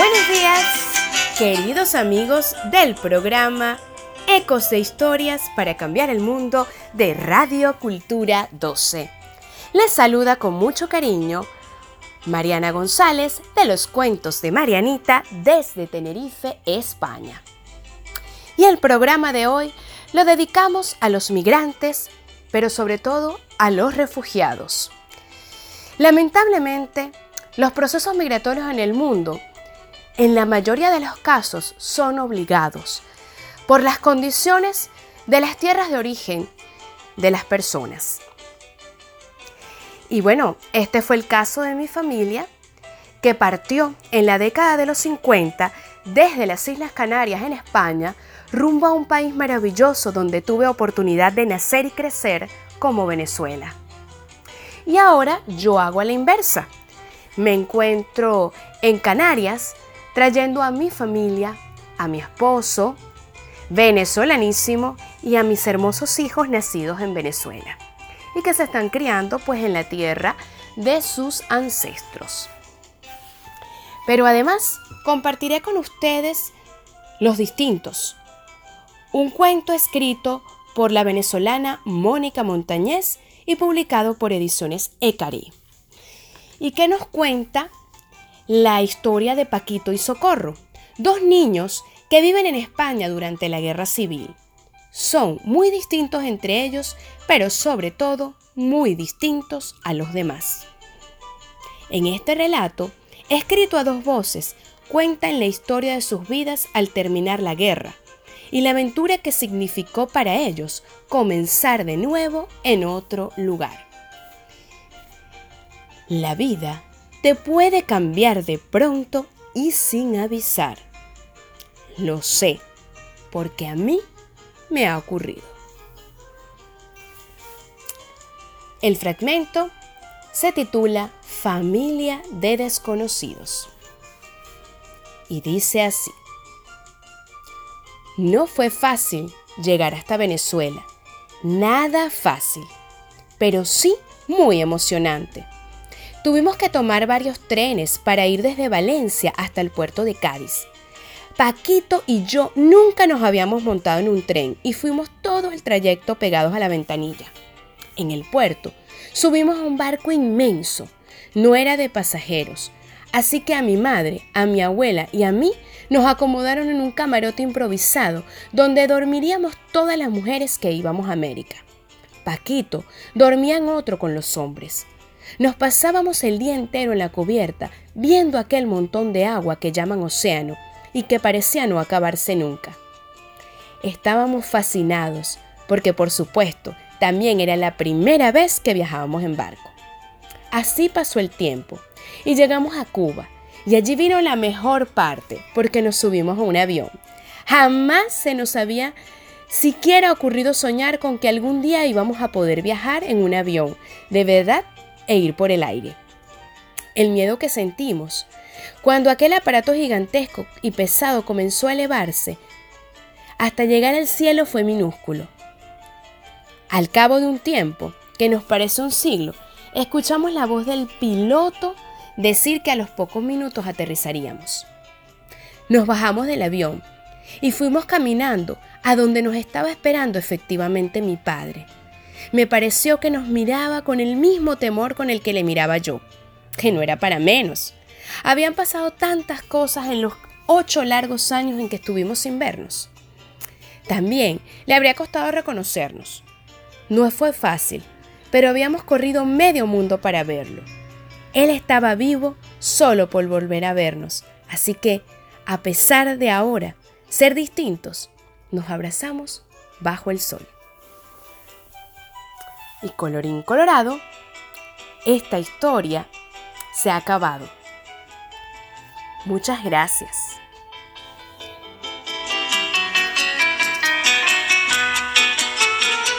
Buenos días, queridos amigos del programa Ecos de Historias para Cambiar el Mundo de Radio Cultura 12. Les saluda con mucho cariño Mariana González de los cuentos de Marianita desde Tenerife, España. Y el programa de hoy lo dedicamos a los migrantes, pero sobre todo a los refugiados. Lamentablemente, los procesos migratorios en el mundo, en la mayoría de los casos, son obligados por las condiciones de las tierras de origen de las personas. Y bueno, este fue el caso de mi familia, que partió en la década de los 50 desde las Islas Canarias en España rumbo a un país maravilloso donde tuve oportunidad de nacer y crecer como Venezuela. Y ahora yo hago a la inversa. Me encuentro en Canarias trayendo a mi familia, a mi esposo, venezolanísimo, y a mis hermosos hijos nacidos en Venezuela y que se están criando pues en la tierra de sus ancestros. Pero además compartiré con ustedes los distintos. Un cuento escrito por la venezolana Mónica Montañez y publicado por Ediciones Ecari. Y que nos cuenta la historia de Paquito y Socorro, dos niños que viven en España durante la Guerra Civil. Son muy distintos entre ellos, pero sobre todo muy distintos a los demás. En este relato, escrito a dos voces, cuentan la historia de sus vidas al terminar la guerra y la aventura que significó para ellos comenzar de nuevo en otro lugar. La vida te puede cambiar de pronto y sin avisar. Lo sé, porque a mí me ha ocurrido. El fragmento se titula Familia de desconocidos y dice así. No fue fácil llegar hasta Venezuela, nada fácil, pero sí muy emocionante. Tuvimos que tomar varios trenes para ir desde Valencia hasta el puerto de Cádiz. Paquito y yo nunca nos habíamos montado en un tren y fuimos todo el trayecto pegados a la ventanilla en el puerto, subimos a un barco inmenso. No era de pasajeros. Así que a mi madre, a mi abuela y a mí nos acomodaron en un camarote improvisado donde dormiríamos todas las mujeres que íbamos a América. Paquito dormía en otro con los hombres. Nos pasábamos el día entero en la cubierta viendo aquel montón de agua que llaman océano y que parecía no acabarse nunca. Estábamos fascinados porque por supuesto también era la primera vez que viajábamos en barco. Así pasó el tiempo y llegamos a Cuba. Y allí vino la mejor parte, porque nos subimos a un avión. Jamás se nos había siquiera ocurrido soñar con que algún día íbamos a poder viajar en un avión, de verdad, e ir por el aire. El miedo que sentimos cuando aquel aparato gigantesco y pesado comenzó a elevarse hasta llegar al cielo fue minúsculo. Al cabo de un tiempo, que nos parece un siglo, escuchamos la voz del piloto decir que a los pocos minutos aterrizaríamos. Nos bajamos del avión y fuimos caminando a donde nos estaba esperando efectivamente mi padre. Me pareció que nos miraba con el mismo temor con el que le miraba yo, que no era para menos. Habían pasado tantas cosas en los ocho largos años en que estuvimos sin vernos. También le habría costado reconocernos. No fue fácil, pero habíamos corrido medio mundo para verlo. Él estaba vivo solo por volver a vernos, así que, a pesar de ahora ser distintos, nos abrazamos bajo el sol. Y colorín colorado, esta historia se ha acabado. Muchas gracias.